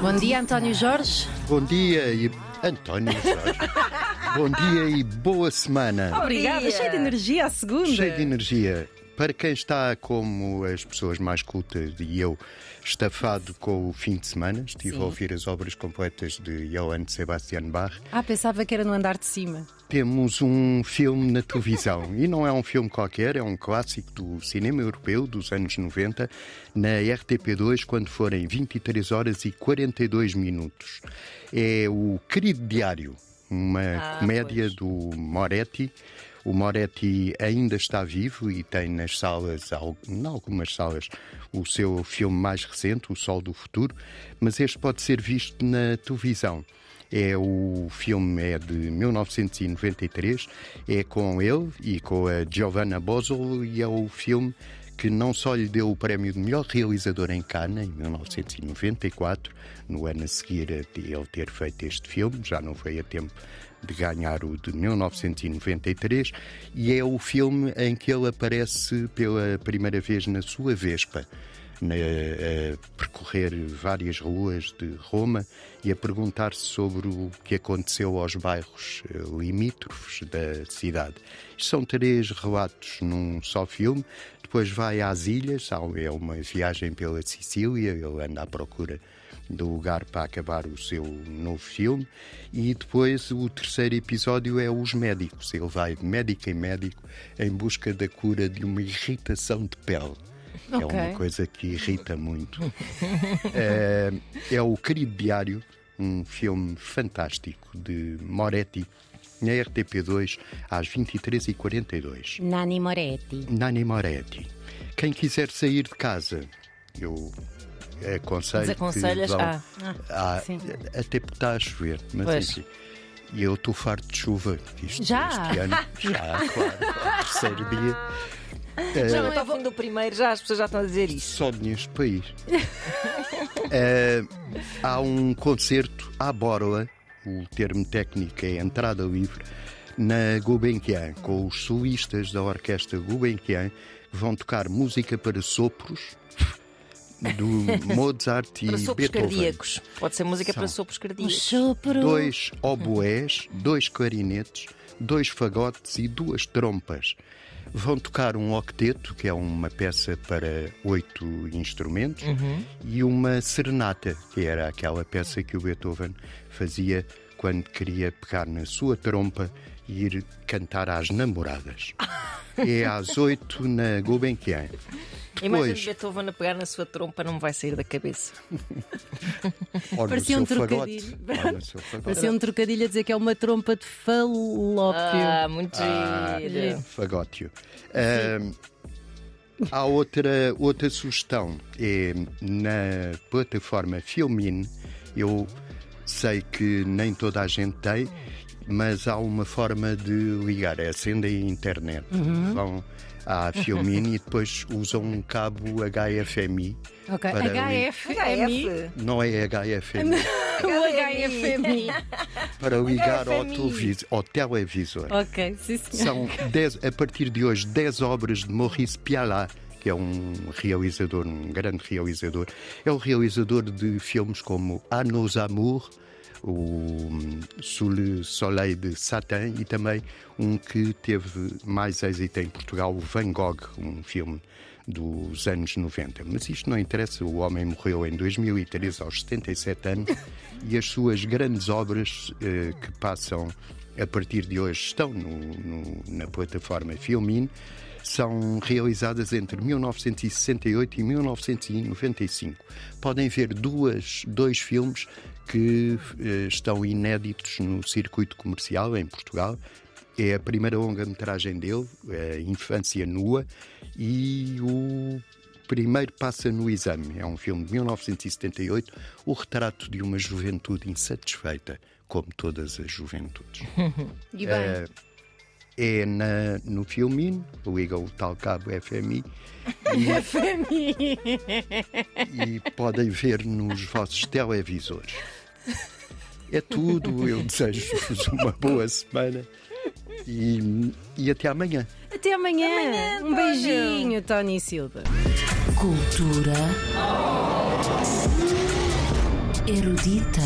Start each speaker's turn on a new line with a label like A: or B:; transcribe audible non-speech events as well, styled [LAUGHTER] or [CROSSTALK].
A: Bom dia, António Jorge.
B: Bom dia e. António Jorge. [LAUGHS] Bom dia e boa semana.
A: Obrigada, cheio de energia à segunda.
B: Cheio de energia. Para quem está como as pessoas mais cultas e eu, estafado com o fim de semana, estive a ouvir as obras completas de Johann Sebastian Bach.
A: Ah, pensava que era no andar de cima.
B: Temos um filme na televisão e não é um filme qualquer, é um clássico do cinema europeu dos anos 90, na RTP2, quando forem 23 horas e 42 minutos. É o Querido Diário, uma
C: Ah,
B: comédia
C: pois.
B: do Moretti. O Moretti ainda está vivo e tem nas salas, al- em algumas salas, o seu filme mais recente, O Sol do Futuro, mas este pode ser visto na televisão. É o filme é de 1993, é com ele e com a Giovanna Bozzolo e é o filme que não só lhe deu o prémio de melhor realizador em Cannes em 1994, no ano a seguir a ele ter feito este filme, já não foi a tempo de ganhar o de 1993, e é o filme em que ele aparece pela primeira vez na sua Vespa na- a percorrer várias ruas de Roma e a perguntar-se sobre o que aconteceu aos bairros eh, limítrofes da cidade. São três relatos num só filme. Depois vai às ilhas, é uma viagem pela Sicília, ele anda à procura do lugar para acabar o seu novo filme. E depois o terceiro episódio é os médicos. Ele vai de médico em médico em busca da cura de uma irritação de pele. É
A: Ok.
B: uma coisa que irrita muito. é, é o Querido Diário, um filme fantástico de Moretti, na RTP2, às 23h42.
A: Nani Moretti.
B: Nani Moretti. Quem quiser sair de casa, eu aconselho.
C: Desaconselhas?
B: Vão,
C: Ah,
B: Ah,
A: sim.
B: até porque está a chover, mas
C: Pois.
B: enfim. E eu estou farto de chuva. Isto,
A: Já?
B: Este ano. [LAUGHS] Já, claro. claro, Terceiro dia.
C: Já não fim do primeiro, já as pessoas já estão a dizer isso.
B: Só neste país. Eh, há um concerto à borla, o termo técnico é entrada livre, na Gulbenkian, com os solistas da orquestra Gulbenkian, que vão tocar música para sopros do [LAUGHS] Mozart e
C: Para sopros
B: Beethoven.
C: cardíacos. Pode ser música
B: São.
C: para sopros cardíacos.
A: sopro.
B: dois oboés, dois clarinetes, dois fagotes e duas trompas. Vão tocar um octeto, que é uma peça para oito instrumentos, e uma serenata, que era aquela peça que o Beethoven fazia quando queria pegar na sua trompa e ir cantar às namoradas. [LAUGHS] é às oito na Gulbenkian.
C: Imagina
B: Depois,
C: Beethoven a pegar na sua trompa, não me vai sair da cabeça. [LAUGHS]
A: Parecia
B: seu
A: um trocadilho. Parecia um trocadilho a dizer que é uma trompa de falópio.
C: Ah, muito
B: Ah,
C: giro.
B: Fagótio. Ahm, há outra, outra sugestão. É na plataforma Filmin. Eu sei que nem toda a gente tem, mas há uma forma de ligar. É acendem a internet. Vão à Filmin e depois usam um cabo HFMI.
A: ok.
B: para
A: HFMI.
C: HF.
B: Não é HFMI. [LAUGHS]
A: O HFMI.
B: para ligar ao,
C: HFMI.
B: televis- ao televisor.
A: ok, sim, senhor.
B: São dez, a partir de hoje 10 obras de Maurice Pialat, que é um realizador, um grande realizador. É o realizador de filmes como A nos Amours, o hum, Sous le Soleil de Satin e também um que teve mais êxito em Portugal, Van Gogh, um filme dos anos 90. Mas isto não interessa, o homem morreu em 2013 aos 77 anos [LAUGHS] e as suas grandes obras eh, que passam a partir de hoje estão no- no- na plataforma Filmin são realizadas entre 1968 e 1995. Podem ver duas, dois filmes que eh, estão inéditos no circuito comercial em Portugal. É a primeira longa-metragem dele, Infância Nua, e o Primeiro Passa no Exame. É um filme de 1978, o retrato de uma juventude insatisfeita, como todas as juventudes. [LAUGHS]
A: E bem,
B: É na, no Filmin, liga o tal cabo FMI [LAUGHS]
A: FMI.
B: e podem ver nos vossos televisores. É tudo, eu [LAUGHS] desejo-vos uma boa semana e, e até amanhã.
A: Até amanhã.
C: amanhã,
A: um beijinho, Tony Silva.
D: Cultura Erudita.